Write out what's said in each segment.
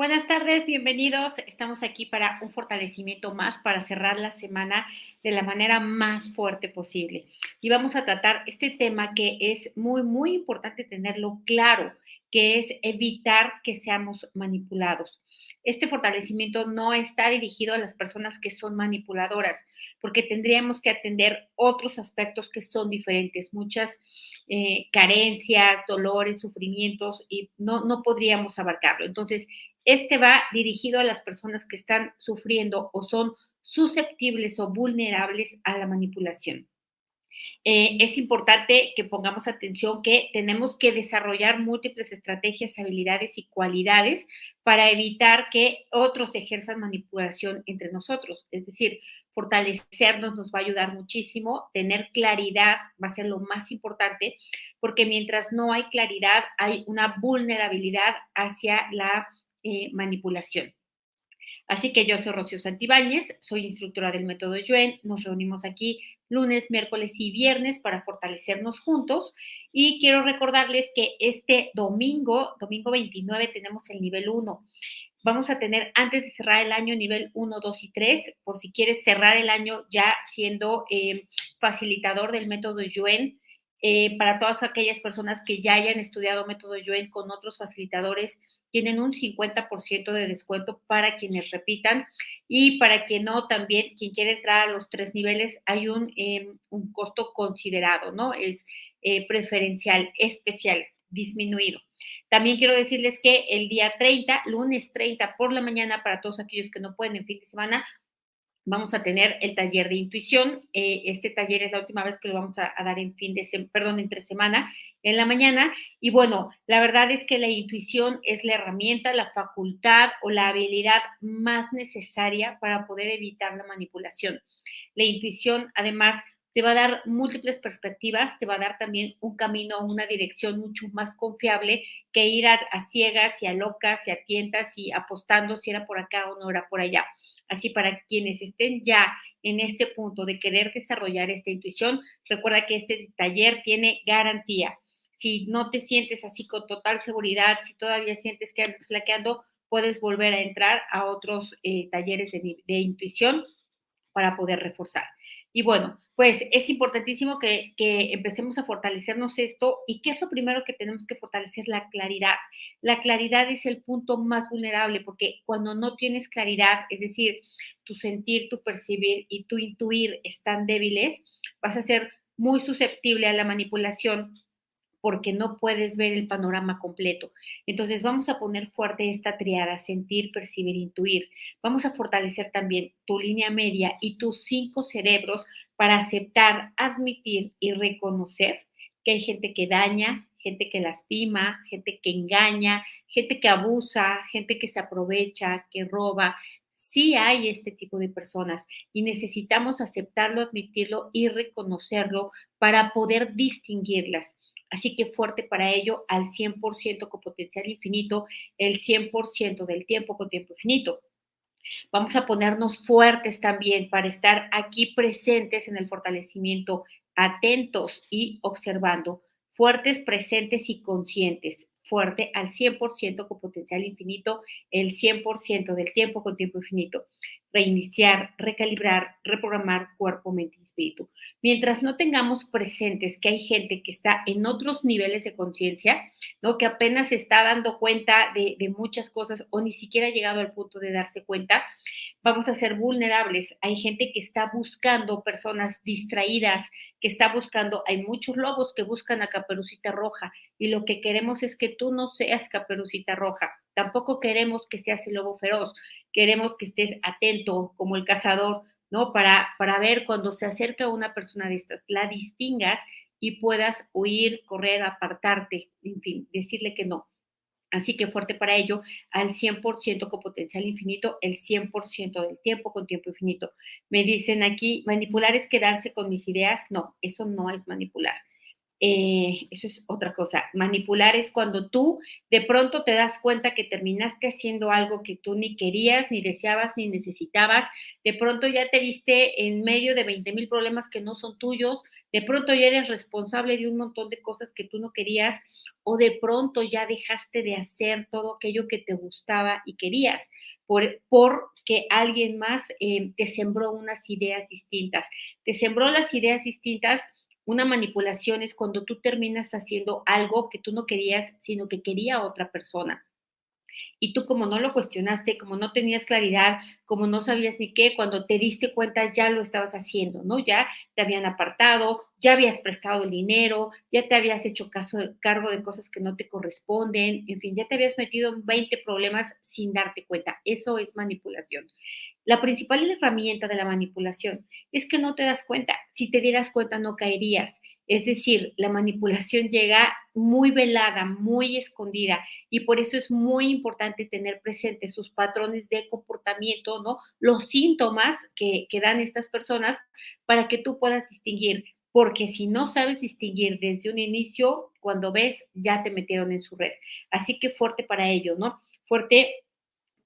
Buenas tardes, bienvenidos. Estamos aquí para un fortalecimiento más, para cerrar la semana de la manera más fuerte posible. Y vamos a tratar este tema que es muy, muy importante tenerlo claro, que es evitar que seamos manipulados. Este fortalecimiento no está dirigido a las personas que son manipuladoras, porque tendríamos que atender otros aspectos que son diferentes, muchas eh, carencias, dolores, sufrimientos, y no, no podríamos abarcarlo. Entonces, este va dirigido a las personas que están sufriendo o son susceptibles o vulnerables a la manipulación. Eh, es importante que pongamos atención que tenemos que desarrollar múltiples estrategias, habilidades y cualidades para evitar que otros ejerzan manipulación entre nosotros. Es decir, fortalecernos nos va a ayudar muchísimo, tener claridad va a ser lo más importante, porque mientras no hay claridad, hay una vulnerabilidad hacia la eh, manipulación. Así que yo soy Rocío Santibáñez, soy instructora del método Yuen. Nos reunimos aquí lunes, miércoles y viernes para fortalecernos juntos. Y quiero recordarles que este domingo, domingo 29, tenemos el nivel 1. Vamos a tener antes de cerrar el año nivel 1, 2 y 3, por si quieres cerrar el año ya siendo eh, facilitador del método Yuen eh, para todas aquellas personas que ya hayan estudiado método Yuen con otros facilitadores, tienen un 50% de descuento para quienes repitan y para quien no, también quien quiere entrar a los tres niveles, hay un, em, un costo considerado, ¿no? Es eh, preferencial, especial, disminuido. También quiero decirles que el día 30, lunes 30 por la mañana, para todos aquellos que no pueden en fin de semana, vamos a tener el taller de intuición. Eh, este taller es la última vez que lo vamos a, dar en fin de, entre semana, en la mañana. Y bueno, la verdad es que la intuición es la herramienta, la facultad o la habilidad más necesaria para poder evitar la manipulación. La intuición, además, te va a dar múltiples perspectivas, te va a dar también un camino, una dirección mucho más confiable que ir a, ciegas y a locas y a tientas y apostando si era por acá o no era por allá. Así para quienes estén ya en este punto de querer desarrollar esta intuición, recuerda que este taller tiene garantía. Si no te sientes así con total seguridad, si todavía sientes que andas flaqueando, puedes volver a entrar a otros eh, talleres de intuición para poder reforzar. Y bueno, pues es importantísimo que, empecemos a fortalecernos esto. ¿Y qué es lo primero que tenemos que fortalecer? La claridad. La claridad es el punto más vulnerable porque cuando no tienes claridad, es decir, tu sentir, tu percibir y tu intuir están débiles, vas a ser muy susceptible a la manipulación porque no puedes ver el panorama completo. Entonces vamos a poner fuerte esta triada, sentir, percibir, intuir. Vamos a fortalecer también tu línea media y tus cinco cerebros para aceptar, admitir y reconocer que hay gente que daña, gente que lastima, gente que engaña, gente que abusa, gente que se aprovecha, que roba. Sí hay este tipo de personas y necesitamos aceptarlo, admitirlo y reconocerlo para poder distinguirlas. Así que fuerte para ello al 100% con potencial infinito, el 100% del tiempo con tiempo infinito. Vamos a ponernos fuertes también para estar aquí presentes en el fortalecimiento, atentos y observando, fuertes, presentes y conscientes, fuerte al 100% con potencial infinito, el 100% del tiempo con tiempo infinito reiniciar, recalibrar, reprogramar cuerpo, mente y espíritu. Mientras no tengamos presentes que hay gente que está en otros niveles de conciencia, ¿no? que apenas se está dando cuenta de, de, muchas cosas o ni siquiera ha llegado al punto de darse cuenta, vamos a ser vulnerables. Hay gente que está buscando personas distraídas, que está buscando, hay muchos lobos que buscan a Caperucita Roja y lo que queremos es que tú no seas Caperucita Roja. Tampoco queremos que seas el lobo feroz, queremos que estés atento como el cazador, ¿no? Para, para ver cuando se acerca una persona de estas, la distingas y puedas huir, correr, apartarte, en fin, decirle que no. Así que fuerte para ello, al 100% con potencial infinito, el 100% del tiempo con tiempo infinito. Me dicen aquí, manipular es quedarse con mis ideas. No, eso no es manipular. Eh, eso es otra cosa. Manipular es cuando tú de pronto te das cuenta que terminaste haciendo algo que tú ni querías, ni deseabas, ni necesitabas. De pronto ya te viste en medio de 20 mil problemas que no son tuyos, De pronto ya eres responsable de un montón de cosas que tú no querías o de pronto ya dejaste de hacer todo aquello que te gustaba y querías por, porque alguien más eh, te sembró unas ideas distintas. Te sembró las ideas distintas una manipulación es cuando tú terminas haciendo algo que tú no querías, sino que quería otra persona y tú como no lo cuestionaste, como no tenías claridad, como no sabías ni qué, cuando te diste cuenta ya lo estabas haciendo, ¿no? Ya te habían apartado, ya habías prestado el dinero, ya te habías hecho cargo de cosas que no te corresponden, en fin, ya te habías metido en 20 problemas sin darte cuenta. Eso es manipulación. La principal herramienta de la manipulación es que no te das cuenta. Si te dieras cuenta no caerías. Es decir, la manipulación llega muy velada, muy escondida y por eso es muy importante tener presentes sus patrones de comportamiento, ¿no? Los síntomas que, que dan estas personas para que tú puedas distinguir, porque si no sabes distinguir desde un inicio, cuando ves, ya te metieron en su red. Así que fuerte para ello, ¿no? Fuerte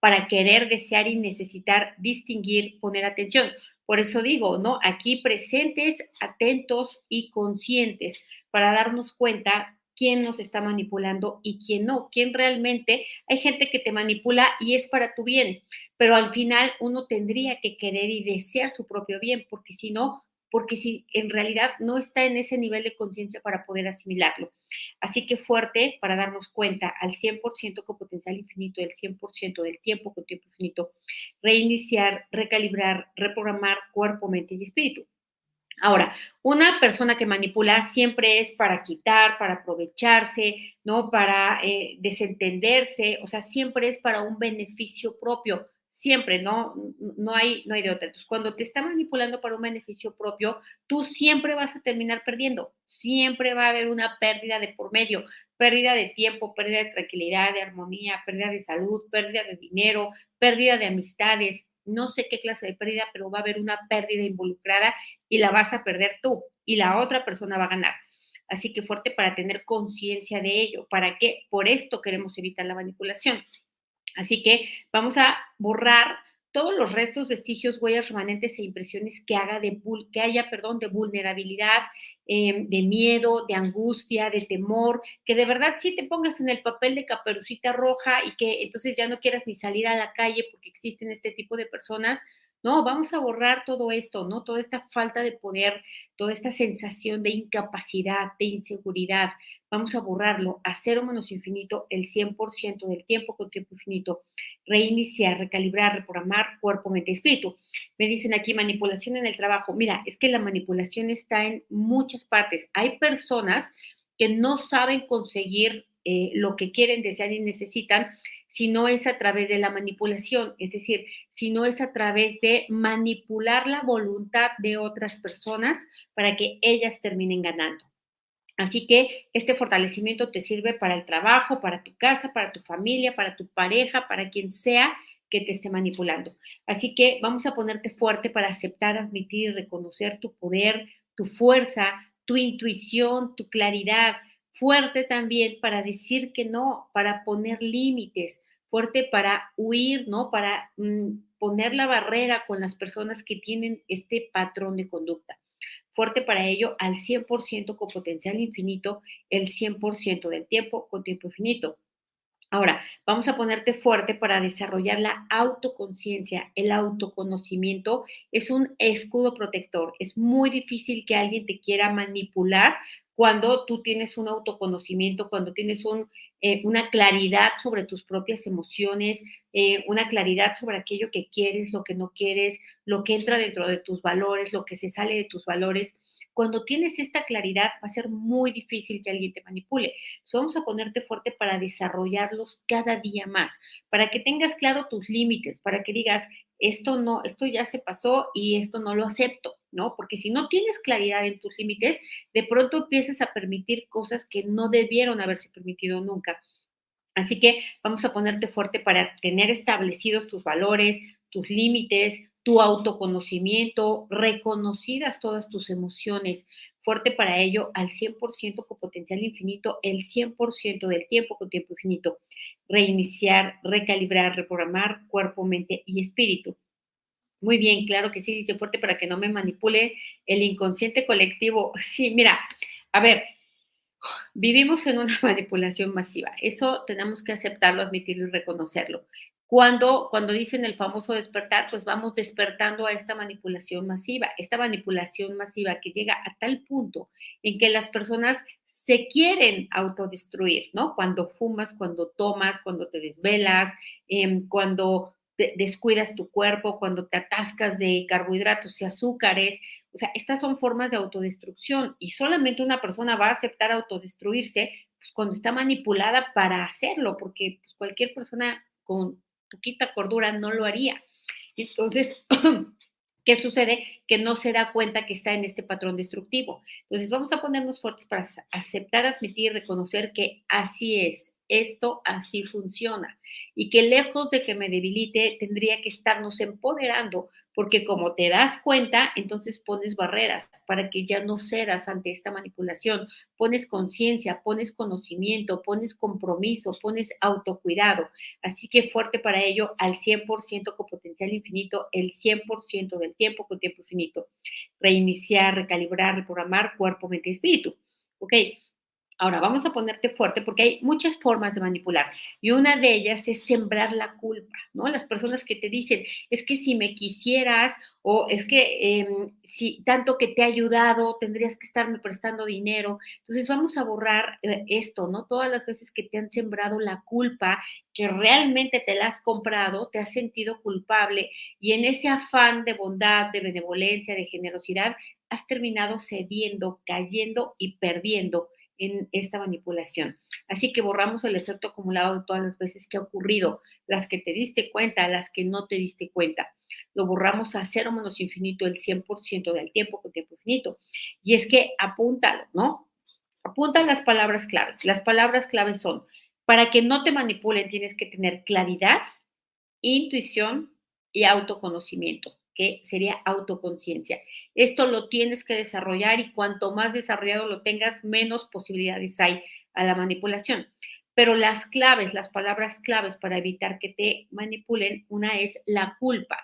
para querer, desear y necesitar distinguir, poner atención. Por eso digo, ¿no? Aquí presentes, atentos y conscientes para darnos cuenta quién nos está manipulando y quién no, quién realmente, hay gente que te manipula y es para tu bien, pero al final uno tendría que querer y desear su propio bien, porque si no, porque si en realidad no está en ese nivel de conciencia para poder asimilarlo. Así que fuerte para darnos cuenta al 100% con potencial infinito, el 100% del tiempo con tiempo infinito, reiniciar, recalibrar, reprogramar cuerpo, mente y espíritu. Ahora, una persona que manipula siempre es para quitar, para aprovecharse, ¿no? Para eh, desentenderse, o sea, siempre es para un beneficio propio siempre, ¿no? No hay, no hay de otra. Entonces, cuando te está manipulando para un beneficio propio, tú siempre vas a terminar perdiendo. Siempre va a haber una pérdida de por medio, pérdida de tiempo, pérdida de tranquilidad, de armonía, pérdida de salud, pérdida de dinero, pérdida de amistades. No sé qué clase de pérdida, pero va a haber una pérdida involucrada y la vas a perder tú y la otra persona va a ganar. Así que fuerte para tener conciencia de ello. ¿Para qué? Por esto queremos evitar la manipulación. Así que vamos a borrar todos los restos, vestigios, huellas remanentes e impresiones que, haga de, que haya perdón, de vulnerabilidad, em, de miedo, de angustia, de temor, que de verdad sí te pongas en el papel de caperucita roja y que entonces ya no quieras ni salir a la calle porque existen este tipo de personas, no, vamos a borrar todo esto, ¿no? Toda esta falta de poder, toda esta sensación de incapacidad, de inseguridad. Vamos a borrarlo a cero menos infinito el 100% del tiempo con tiempo infinito. Reiniciar, recalibrar, reprogramar cuerpo, mente espíritu. Me dicen aquí manipulación en el trabajo. Mira, es que la manipulación está en muchas partes. Hay personas que no saben conseguir eh, lo que quieren, desean y necesitan si no es a través de la manipulación, es decir, si no es a través de manipular la voluntad de otras personas para que ellas terminen ganando. Así que este fortalecimiento te sirve para el trabajo, para tu casa, para tu familia, para tu pareja, para quien sea que te esté manipulando. Así que vamos a ponerte fuerte para aceptar, admitir y reconocer tu poder, tu fuerza, tu intuición, tu claridad. Fuerte también para decir que no, para poner límites, fuerte para huir, ¿no? Para mm, poner la barrera con las personas que tienen este patrón de conducta. Fuerte para ello al 100% con potencial infinito, el 100% del tiempo con tiempo infinito. Ahora, vamos a ponerte fuerte para desarrollar la autoconciencia. El autoconocimiento es un escudo protector. Es muy difícil que alguien te quiera manipular cuando tú tienes un autoconocimiento, cuando tienes un eh, una claridad sobre tus propias emociones, eh, una claridad sobre aquello que quieres, lo que no quieres, lo que entra dentro de tus valores, lo que se sale de tus valores. Cuando tienes esta claridad va a ser muy difícil que alguien te manipule. vamos a ponerte fuerte para desarrollarlos cada día más, para que tengas claro tus límites, para que digas, esto no, esto ya se pasó y esto no lo acepto, ¿no? Porque si no tienes claridad en tus límites, de pronto empiezas a permitir cosas que no debieron haberse permitido nunca. Así que vamos a ponerte fuerte para tener establecidos tus valores, tus límites, tu autoconocimiento, reconocidas todas tus emociones, fuerte para ello al 100% con potencial infinito, el 100% del tiempo con tiempo infinito reiniciar, recalibrar, reprogramar cuerpo, mente y espíritu. Muy bien, claro que sí, dice fuerte para que no me manipule el inconsciente colectivo. Sí, mira, a ver, vivimos en una manipulación masiva. Eso tenemos que aceptarlo, admitirlo y reconocerlo. Cuando, cuando dicen el famoso despertar, pues vamos despertando a esta manipulación masiva, esta manipulación masiva que llega a tal punto en que las personas se quieren autodestruir, ¿no? Cuando fumas, cuando tomas, cuando te desvelas, em, cuando descuidas tu cuerpo, cuando te atascas de carbohidratos y azúcares. O sea, estas son formas de autodestrucción y solamente una persona va a aceptar autodestruirse pues, cuando está manipulada para hacerlo, porque pues, cualquier persona con poquita cordura no lo haría. Entonces, ¿qué sucede? Que no se da cuenta que está en este patrón destructivo. Entonces, vamos a ponernos fuertes para aceptar, admitir, reconocer que así es esto así funciona y que lejos de que me debilite, tendría que estarnos empoderando, porque como te das cuenta, entonces pones barreras para que ya no cedas ante esta manipulación, pones conciencia, pones conocimiento, pones compromiso, pones autocuidado. Así que fuerte para ello al 100% con potencial infinito, el 100% del tiempo con tiempo infinito. Reiniciar, recalibrar, reprogramar cuerpo, mente y espíritu. ¿Ok? Ahora, vamos a ponerte fuerte porque hay muchas formas de manipular y una de ellas es sembrar la culpa, ¿no? Las personas que te dicen, es que si me quisieras o es que em, si tanto que te ha ayudado, tendrías que estarme prestando dinero. Entonces, vamos a borrar eh, esto, ¿no? Todas las veces que te han sembrado la culpa, que realmente te la has comprado, te has sentido culpable y en ese afán de bondad, de benevolencia, de generosidad, has terminado cediendo, cayendo y perdiendo en esta manipulación. Así que borramos el efecto acumulado de todas las veces que ha ocurrido, las que te diste cuenta, las que no te diste cuenta. Lo borramos a cero menos infinito el 100% del tiempo con tiempo infinito. Y es que apúntalo, ¿no? Apunta las palabras claves. Las palabras claves son, para que no te manipulen tienes que tener claridad, intuición y autoconocimiento que sería autoconciencia. Esto lo tienes que desarrollar y cuanto más desarrollado lo tengas, menos posibilidades hay a la manipulación. Pero las claves, las palabras claves para evitar que te manipulen, una es la culpa.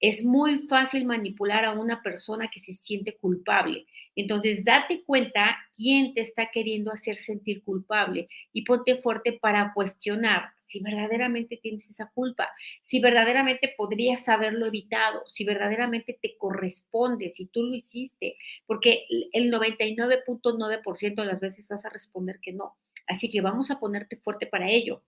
Es muy fácil manipular a una persona que se siente culpable. Entonces, date cuenta quién te está queriendo hacer sentir culpable y ponte fuerte para cuestionar si verdaderamente tienes esa culpa, si verdaderamente podrías haberlo evitado, si verdaderamente te corresponde, si tú lo hiciste, porque el 99.9% de las veces vas a responder que no. Así que vamos a ponerte fuerte para ello.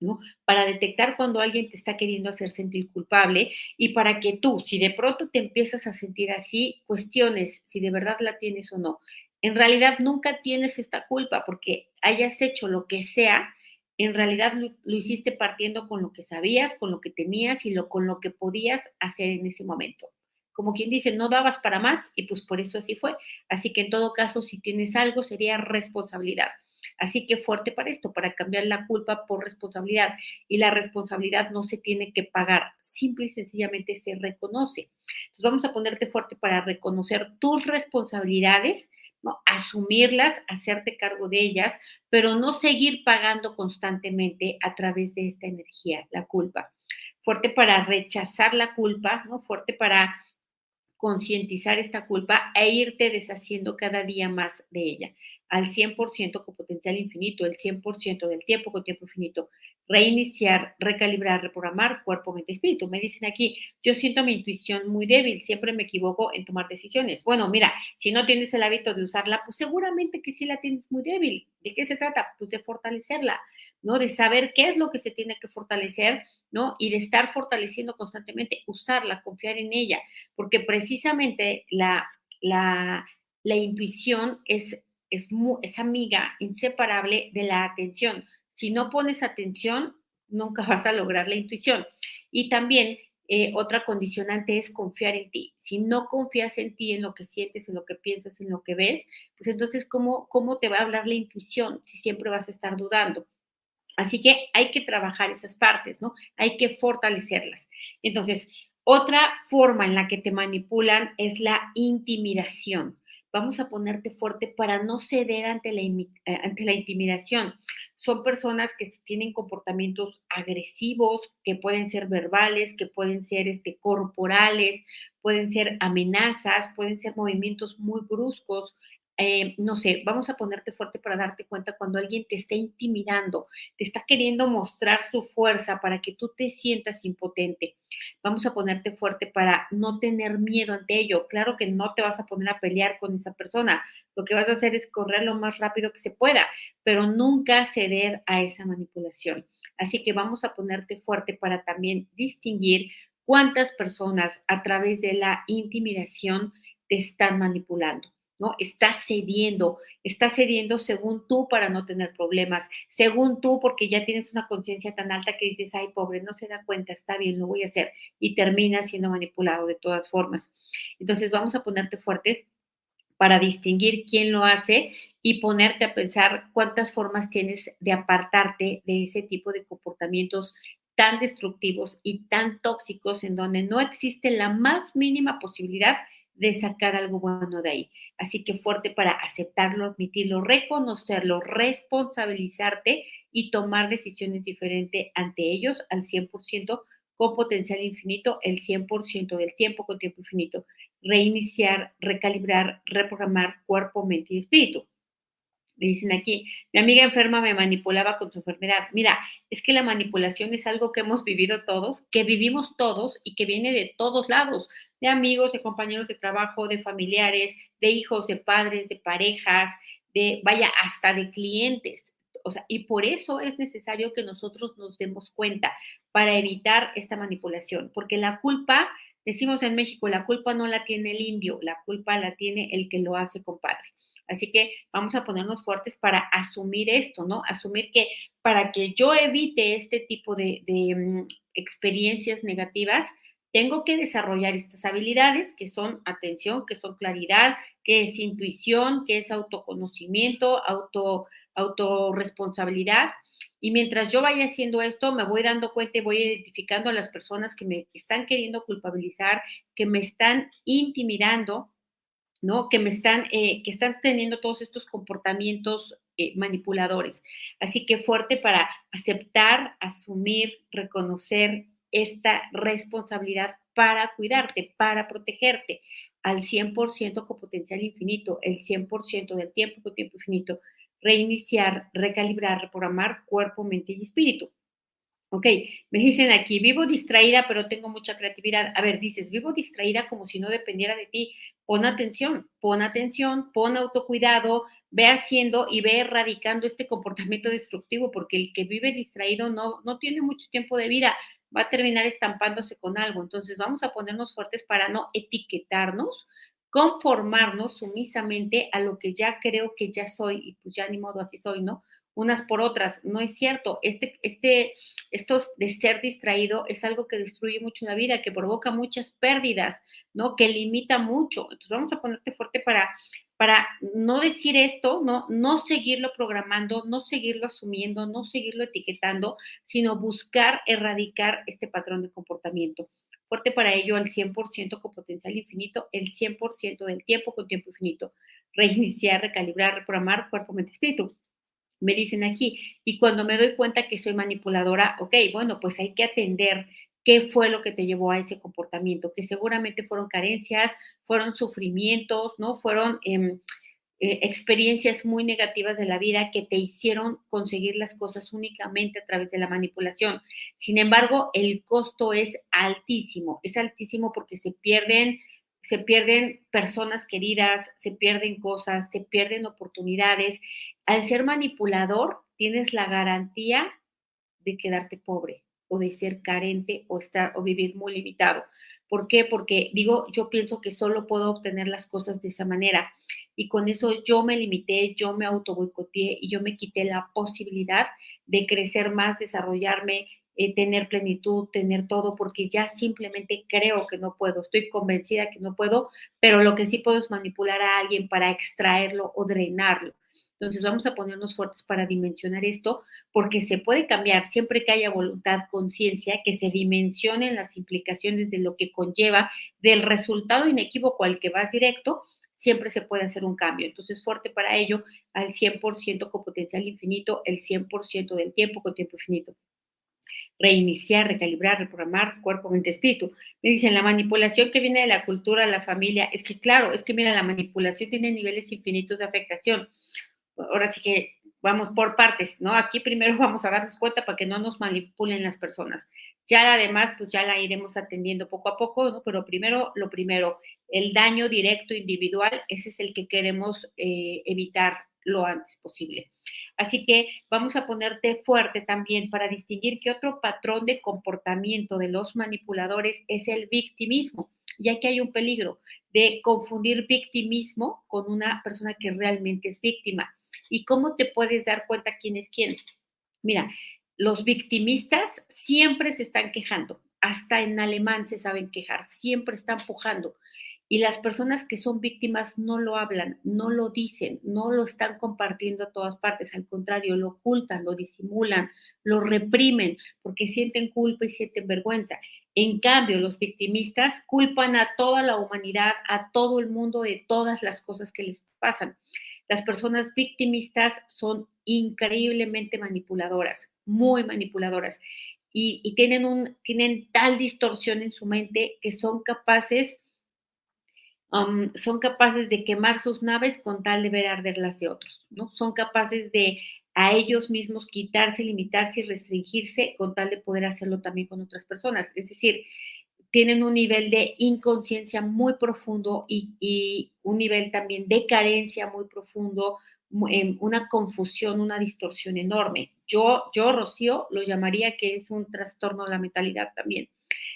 ¿No? Para detectar cuando alguien te está queriendo hacer sentir culpable y para que tú, si de pronto te empiezas a sentir así, cuestiones si de verdad la tienes o no. En realidad nunca tienes esta culpa porque hayas hecho lo que sea en realidad lo, hiciste partiendo con lo que sabías, con lo que tenías y con lo que podías hacer en ese momento. Como quien dice, no dabas para más y pues por eso así fue. Así que en todo caso, si tienes algo, sería responsabilidad. Así que fuerte para esto, para cambiar la culpa por responsabilidad. Y la responsabilidad no se tiene que pagar, simple y sencillamente se reconoce. Entonces vamos a ponerte fuerte para reconocer tus responsabilidades ¿no? Asumirlas, hacerte cargo de ellas, pero no seguir pagando constantemente a través de esta energía, la culpa. Fuerte para rechazar la culpa, ¿no? Fuerte para concientizar esta culpa e irte deshaciendo cada día más de ella, al 100% con potencial infinito, el 100% del tiempo con tiempo infinito reiniciar, recalibrar, reprogramar cuerpo, mente, espíritu. Me dicen aquí, yo siento mi intuición muy débil, siempre me equivoco en tomar decisiones. Bueno, mira, si no tienes el hábito de usarla, pues seguramente que sí la tienes muy débil. ¿De qué se trata? Pues de fortalecerla, ¿no? De saber qué es lo que se tiene que fortalecer, ¿no? Y de estar fortaleciendo constantemente, usarla, confiar en ella, porque precisamente la, la, la intuición es, es, es amiga inseparable de la atención si no pones atención, nunca vas a lograr la intuición. Y también eh, otra condicionante es confiar en ti. Si no confías en ti, en lo que sientes, en lo que piensas, en lo que ves, pues entonces, ¿cómo, cómo te va a hablar la intuición si siempre vas a estar dudando? Así que hay que trabajar esas partes, ¿no? Hay que fortalecerlas. Entonces, otra forma en la que te manipulan es la intimidación vamos a ponerte fuerte para no ceder ante la, eh, ante la intimidación. son personas que tienen comportamientos agresivos, que pueden ser verbales, que pueden ser este, corporales, pueden ser amenazas, pueden ser movimientos muy bruscos, eh, no sé, vamos a ponerte fuerte para darte cuenta cuando alguien te está intimidando, te está queriendo mostrar su fuerza para que tú te sientas impotente. Vamos a ponerte fuerte para no tener miedo ante ello. Claro que no te vas a poner a pelear con esa persona. Lo que vas a hacer es correr lo más rápido que se pueda, pero nunca ceder a esa manipulación. Así que vamos a ponerte fuerte para también distinguir cuántas personas a través de la intimidación te están manipulando. ¿No? Estás cediendo, estás cediendo según tú para no tener problemas, según tú porque ya tienes una conciencia tan alta que dices, ay, pobre, no se da cuenta, está bien, lo voy a hacer, y termina siendo manipulado de todas formas. Entonces vamos a ponerte fuerte para distinguir quién lo hace y ponerte a pensar cuántas formas tienes de apartarte de ese tipo de comportamientos tan destructivos y tan tóxicos en donde no existe la más mínima posibilidad sacar algo bueno de ahí. Así que fuerte para aceptarlo, admitirlo, reconocerlo, responsabilizarte y tomar decisiones diferentes ante ellos al 100% con potencial infinito, el 100% del tiempo con tiempo infinito. Reiniciar, recalibrar, reprogramar cuerpo, mente y espíritu. Dicen aquí, mi amiga enferma me manipulaba con su enfermedad. Mira, es que la manipulación es algo que hemos vivido todos, que vivimos todos y que viene de todos lados, de amigos, de compañeros de trabajo, de familiares, de hijos, de padres, de parejas, de, vaya, hasta de clientes. O sea, y por eso es necesario que nosotros nos demos cuenta para evitar esta manipulación, porque la culpa Decimos en México, la culpa no la tiene el indio, la culpa la tiene el que lo hace, compadre. Así que vamos a ponernos fuertes para asumir esto, ¿no? Asumir que para que yo evite este tipo de, mm, experiencias negativas, tengo que desarrollar estas habilidades que son atención, que son claridad, que es intuición, que es autoconocimiento, auto, autorresponsabilidad. Y mientras yo vaya haciendo esto, me voy dando cuenta y voy identificando a las personas que me están queriendo culpabilizar, que me están intimidando, ¿no? Que me están, eh, que están teniendo todos estos comportamientos eh, manipuladores. Así que fuerte para aceptar, asumir, reconocer esta responsabilidad para cuidarte, para protegerte al 100% con potencial infinito, el 100% del tiempo con tiempo infinito reiniciar, recalibrar, reprogramar cuerpo, mente y espíritu. Ok, me dicen aquí, vivo distraída, pero tengo mucha creatividad. A ver, dices, vivo distraída como si no dependiera de ti. Pon atención, pon atención, pon autocuidado, ve haciendo y ve erradicando este comportamiento destructivo, porque el que vive distraído no, no tiene mucho tiempo de vida, va a terminar estampándose con algo. Entonces, vamos a ponernos fuertes para no etiquetarnos, conformarnos sumisamente a lo que ya creo que ya soy y pues ya ni modo así soy, ¿no? Unas por otras, no es cierto. Este, este, esto de ser distraído es algo que destruye mucho la vida, que provoca muchas pérdidas, ¿no? Que limita mucho. Entonces vamos a ponerte fuerte para, para no decir esto, ¿no? No seguirlo programando, no seguirlo asumiendo, no seguirlo etiquetando, sino buscar erradicar este patrón de comportamiento fuerte para ello al 100% con potencial infinito, el 100% del tiempo con tiempo infinito. Reiniciar, recalibrar, reprogramar cuerpo, mente, espíritu. Me dicen aquí, y cuando me doy cuenta que soy manipuladora, ok, bueno, pues hay que atender qué fue lo que te llevó a ese comportamiento, que seguramente fueron carencias, fueron sufrimientos, ¿no? Fueron... Eh, eh, experiencias muy negativas de la vida que te hicieron conseguir las cosas únicamente a través de la manipulación. Sin embargo, el costo es altísimo, es altísimo porque se pierden, se pierden personas queridas, se pierden cosas, se pierden oportunidades. Al ser manipulador, tienes la garantía de quedarte pobre o de ser carente o estar o vivir muy limitado. ¿Por qué? Porque digo, yo pienso que solo puedo obtener las cosas de esa manera. Y con eso yo me limité, yo me auto boicoteé y yo me quité la posibilidad de crecer más, desarrollarme, eh, tener plenitud, tener todo, porque ya simplemente creo que no puedo, estoy convencida que no puedo, pero lo que sí puedo es manipular a alguien para extraerlo o drenarlo. Entonces vamos a ponernos fuertes para dimensionar esto, porque se puede cambiar siempre que haya voluntad, conciencia, que se dimensionen las implicaciones de lo que conlleva del resultado inequívoco al que vas directo, siempre se puede hacer un cambio. Entonces, fuerte para ello al 100% con potencial infinito, el 100% del tiempo con tiempo infinito. Reiniciar, recalibrar, reprogramar cuerpo, mente, espíritu. Me dicen, la manipulación que viene de la cultura, la familia, es que claro, es que mira, la manipulación tiene niveles infinitos de afectación. Ahora sí que vamos por partes, ¿no? Aquí primero vamos a darnos cuenta para que no nos manipulen las personas. Ya además, pues ya la iremos atendiendo poco a poco, ¿no? Pero primero, lo primero, el daño directo individual, ese es el que queremos eh, evitar lo antes posible. Así que vamos a ponerte fuerte también para distinguir que otro patrón de comportamiento de los manipuladores es el victimismo, ya que hay un peligro de confundir victimismo con una persona que realmente es víctima. ¿Y cómo te puedes dar cuenta quién es quién? Mira, los victimistas siempre se están quejando, hasta en alemán se saben quejar, siempre están pujando. Y las personas que son víctimas no lo hablan, no lo dicen, no lo están compartiendo a todas partes, al contrario, lo ocultan, lo disimulan, lo reprimen porque sienten culpa y sienten vergüenza. En cambio, los victimistas culpan a toda la humanidad, a todo el mundo de todas las cosas que les pasan. Las personas victimistas son increíblemente manipuladoras, muy manipuladoras, y, tienen, un, tienen tal distorsión en su mente que son capaces son capaces de quemar sus naves con tal de ver arder las de otros, ¿no? Son capaces de a ellos mismos quitarse, limitarse y restringirse con tal de poder hacerlo también con otras personas. Es decir, tienen un nivel de inconsciencia muy profundo y, un nivel también de carencia muy profundo, em, una confusión, una distorsión enorme. Yo, yo, Rocío, lo llamaría que es un trastorno de la mentalidad también.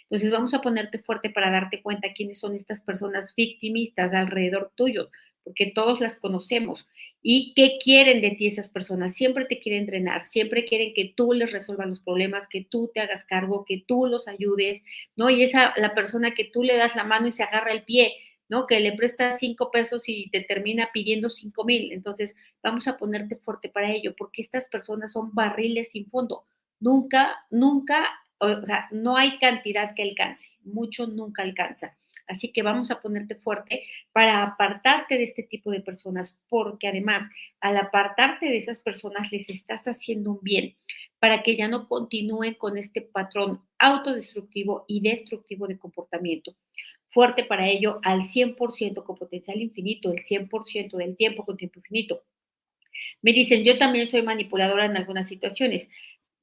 Entonces vamos a ponerte fuerte para darte cuenta quiénes son estas personas victimistas alrededor tuyo, porque todos las conocemos. ¿Y qué quieren de ti esas personas? Siempre te quieren entrenar, siempre quieren que tú les resuelvas los problemas, que tú te hagas cargo, que tú los ayudes, ¿no? Y esa, la persona que tú le das la mano y se agarra el pie, ¿no? Que le presta cinco pesos y te termina pidiendo cinco mil. Entonces, vamos a ponerte fuerte para ello, porque estas personas son barriles sin fondo. Nunca, nunca o sea, no hay cantidad que alcance, mucho nunca alcanza. Así que vamos a ponerte fuerte para apartarte de este tipo de personas, porque además al apartarte de esas personas les estás haciendo un bien para que ya no continúen con este patrón autodestructivo y destructivo de comportamiento. Fuerte para ello al 100% con potencial infinito, el 100% del tiempo con tiempo infinito. Me dicen, yo también soy manipuladora en algunas situaciones.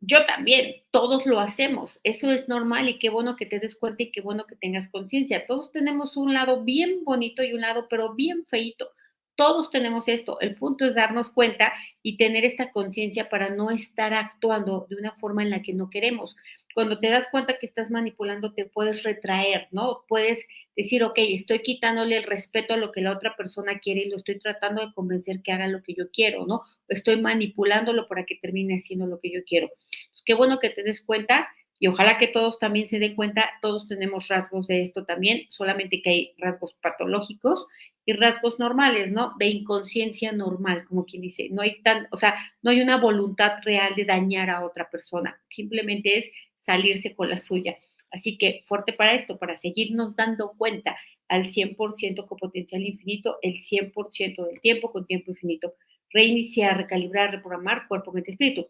Yo también, todos lo hacemos, eso es normal y qué bueno que te des cuenta y qué bueno que tengas conciencia. Todos tenemos un lado bien bonito y un lado pero bien feito. Todos tenemos esto. El punto es darnos cuenta y tener esta conciencia para no estar actuando de una forma en la que no queremos. Cuando te das cuenta que estás manipulando, te puedes retraer, ¿no? Puedes decir, ok, estoy quitándole el respeto a lo que la otra persona quiere y lo estoy tratando de convencer que haga lo que yo quiero, ¿no? Estoy manipulándolo para que termine haciendo lo que yo quiero. Pues qué bueno que te des cuenta y ojalá que todos también se den cuenta, todos tenemos rasgos de esto también, solamente que hay rasgos patológicos y rasgos normales, ¿no? De inconsciencia normal, como quien dice, no hay tan, o sea, no hay una voluntad real de dañar a otra persona, simplemente es salirse con la suya. Así que fuerte para esto, para seguirnos dando cuenta al 100% con potencial infinito, el 100% del tiempo con tiempo infinito. Reiniciar, recalibrar, reprogramar cuerpo, mente, espíritu.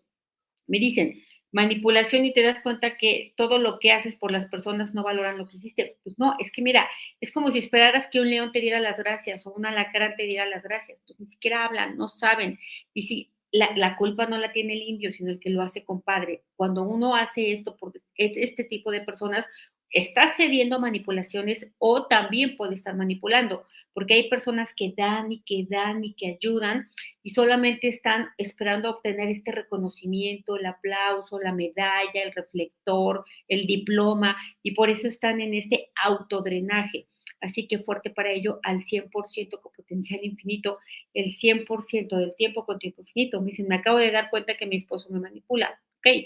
Me dicen, manipulación y te das cuenta que todo lo que haces por las personas no valoran lo que hiciste. Pues no, es que mira, es como si esperaras que un león te diera las gracias o una alacrán te diera las gracias. Pues ni siquiera hablan, no saben. Y si la, culpa no la tiene el indio, sino el que lo hace compadre. Cuando uno hace esto por este tipo de personas, está cediendo a manipulaciones o también puede estar manipulando, porque hay personas que dan y que dan y que ayudan y solamente están esperando obtener este reconocimiento, el aplauso, la medalla, el reflector, el diploma, y por eso están en este autodrenaje. Así que fuerte para ello al 100% con potencial infinito, el 100% del tiempo con tiempo infinito. Me dicen, me acabo de dar cuenta que mi esposo me manipula. Ok,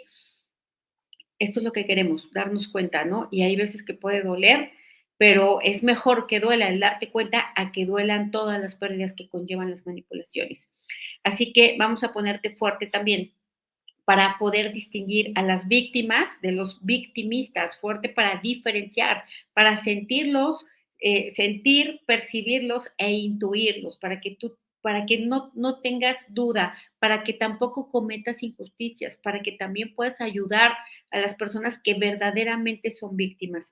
esto es lo que queremos, darnos cuenta, ¿no? Y hay veces que puede doler, pero es mejor que duela el darte cuenta a que duelan todas las pérdidas que conllevan las manipulaciones. Así que vamos a ponerte fuerte también para poder distinguir a las víctimas de los victimistas, fuerte para diferenciar, para sentirlos eh, sentir, percibirlos e intuirlos para que tú para que no, no tengas duda, para que tampoco cometas injusticias, para que también puedas ayudar a las personas que verdaderamente son víctimas.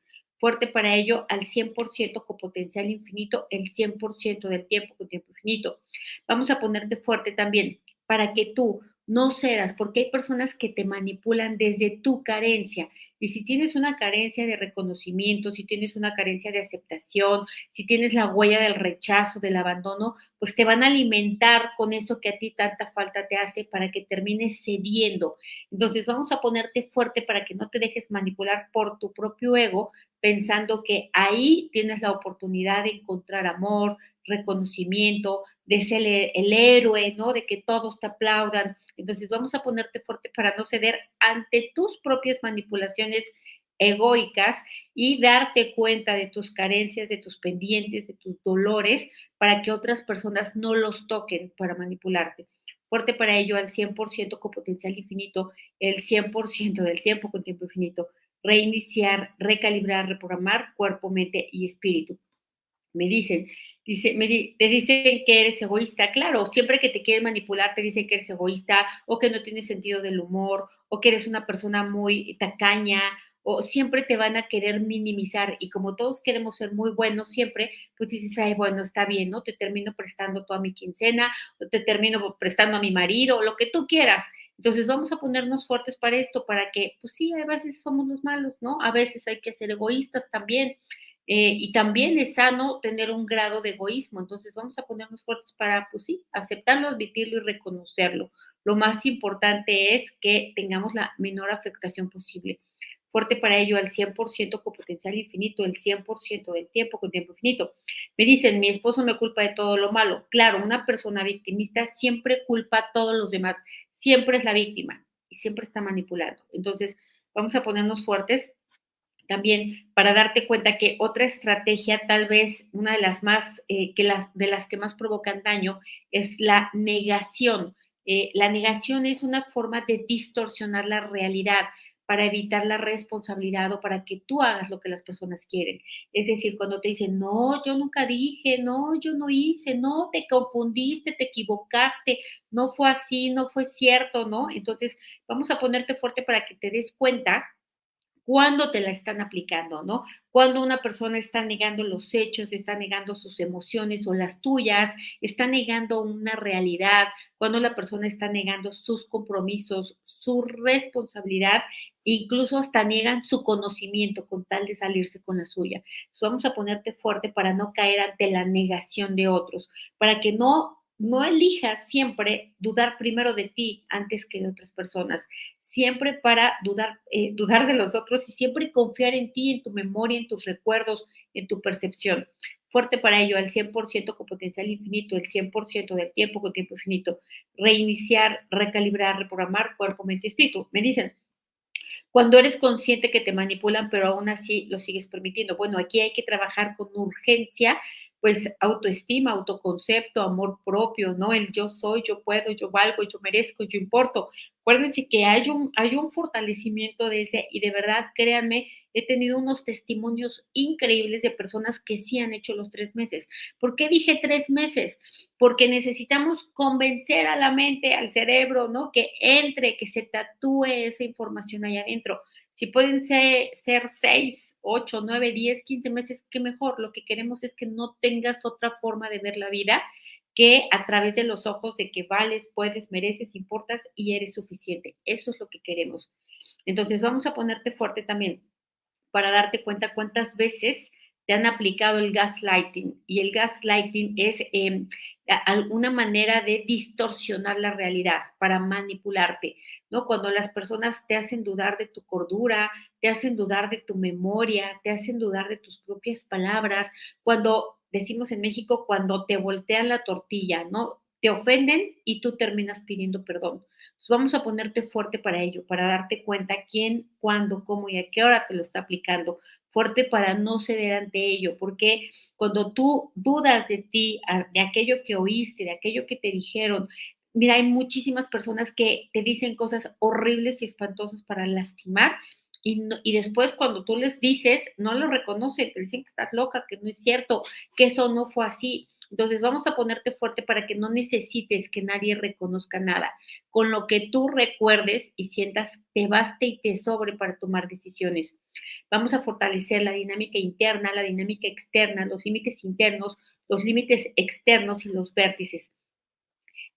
Fuerte para ello al 100% con potencial infinito, el 100% del tiempo con tiempo infinito. Vamos a ponerte fuerte también para que tú no cedas, porque hay personas que te manipulan desde tu carencia. Y si tienes una carencia de reconocimiento, si tienes una carencia de aceptación, si tienes la huella del rechazo, del abandono, pues te van a alimentar con eso que a ti tanta falta te hace para que termines cediendo. Entonces vamos a ponerte fuerte para que no te dejes manipular por tu propio ego, pensando que ahí tienes la oportunidad de encontrar amor, reconocimiento, de ser el, héroe, ¿no? De que todos te aplaudan. Entonces vamos a ponerte fuerte para no ceder ante tus propias manipulaciones egoicas y darte cuenta de tus carencias, de tus pendientes, de tus dolores, para que otras personas no los toquen para manipularte. Fuerte para ello al 100% con potencial infinito, el 100% del tiempo con tiempo infinito. Reiniciar, recalibrar, reprogramar cuerpo, mente y espíritu. Me dicen, Dice, me te dicen que eres egoísta, claro, siempre que te quieren manipular te dicen que eres egoísta o que no tienes sentido del humor o que eres una persona muy tacaña o siempre te van a querer minimizar y como todos queremos ser muy buenos siempre, pues dices, ay, bueno, está bien, ¿no? Te termino prestando toda mi quincena o te termino prestando a mi marido o lo que tú quieras. Entonces vamos a ponernos fuertes para esto, para que, pues sí, a veces somos los malos, ¿no? A veces hay que ser egoístas también. Eh, y también es sano tener un grado de egoísmo. Entonces vamos a ponernos fuertes para, pues sí, aceptarlo, admitirlo y reconocerlo. Lo más importante es que tengamos la menor afectación posible. Fuerte para ello al 100% con potencial infinito, el 100% del tiempo con tiempo infinito. Me dicen, mi esposo me culpa de todo lo malo. Claro, una persona victimista siempre culpa a todos los demás, siempre es la víctima y siempre está manipulando. Entonces, vamos a ponernos fuertes también para darte cuenta que otra estrategia, tal vez una de las más, eh, que las, de las que más provocan daño, es la negación. Eh, la negación es una forma de distorsionar la realidad para evitar la responsabilidad o para que tú hagas lo que las personas quieren. Es decir, cuando te dicen, no, yo nunca dije, no, yo no hice, no, te confundiste, te equivocaste, no fue así, no fue cierto, ¿no? Entonces, vamos a ponerte fuerte para que te des cuenta cuándo te la están aplicando, ¿no? Cuando una persona está negando los hechos, está negando sus emociones o las tuyas, está negando una realidad, cuando la persona está negando sus compromisos, su responsabilidad, incluso hasta niegan su conocimiento con tal de salirse con la suya. vamos a ponerte fuerte para no caer ante la negación de otros, para que no no elijas siempre dudar primero de ti antes que de otras personas siempre para dudar, eh, dudar de los otros y siempre confiar en ti, en tu memoria, en tus recuerdos, en tu percepción. Fuerte para ello, al 100% con potencial infinito, el 100% del tiempo con tiempo infinito. Reiniciar, recalibrar, reprogramar cuerpo, mente y espíritu. Me dicen, cuando eres consciente que te manipulan, pero aún así lo sigues permitiendo. Bueno, aquí hay que trabajar con urgencia pues autoestima, autoconcepto, amor propio, ¿no? El yo soy, yo puedo, yo valgo, yo merezco, yo importo. Acuérdense que hay un, hay un fortalecimiento de ese y de verdad, créanme, he tenido unos testimonios increíbles de personas que sí han hecho los tres meses. ¿Por qué dije tres meses? Porque necesitamos convencer a la mente, al cerebro, ¿no? Que entre, que se tatúe esa información ahí adentro. Si pueden ser, ser seis 8, 9, 10, 15 meses, qué mejor. Lo que queremos es que no tengas otra forma de ver la vida que a través de los ojos de que vales, puedes, mereces, importas y eres suficiente. Eso es lo que queremos. Entonces vamos a ponerte fuerte también para darte cuenta cuántas veces te han aplicado el gaslighting. Y el gaslighting es eh, alguna manera de distorsionar la realidad para manipularte. ¿no? Cuando las personas te hacen dudar de tu cordura, te hacen dudar de tu memoria, te hacen dudar de tus propias palabras, cuando decimos en México, cuando te voltean la tortilla, ¿no? Te ofenden y tú terminas pidiendo perdón. vamos a ponerte fuerte para ello, para darte cuenta quién, cuándo, cómo y a qué hora te lo está aplicando. Fuerte para no ceder ante ello, porque cuando tú dudas de ti, de aquello que oíste, de aquello que te dijeron, Mira, hay muchísimas personas que te dicen cosas horribles y espantosas para lastimar y, y, después cuando tú les dices, no lo reconocen, te dicen que estás loca, que no es cierto, que eso no fue así. Entonces vamos a ponerte fuerte para que no necesites que nadie reconozca nada. Con lo que tú recuerdes y sientas te baste y te sobre para tomar decisiones. Vamos a fortalecer la dinámica interna, la dinámica externa, los límites internos, los límites externos y los vértices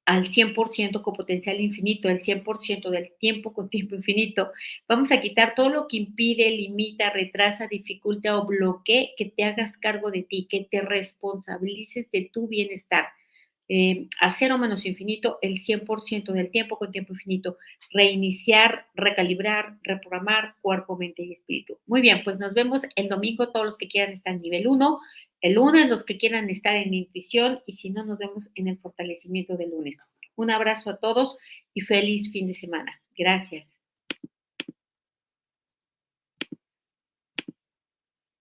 al 100% con potencial infinito, el 100% del tiempo con tiempo infinito. Vamos a quitar todo lo que impide, limita, retrasa, dificulta o bloquee que te hagas cargo de ti, que te responsabilices de tu bienestar. Eh, a cero menos infinito, el 100% del tiempo con tiempo infinito. Reiniciar, recalibrar, reprogramar cuerpo, mente y espíritu. Muy bien, pues nos vemos el domingo, todos los que quieran estar en nivel 1 el lunes, los que quieran estar en intuición y si no, nos vemos en el fortalecimiento del lunes. Un abrazo a todos y feliz fin de semana. Gracias.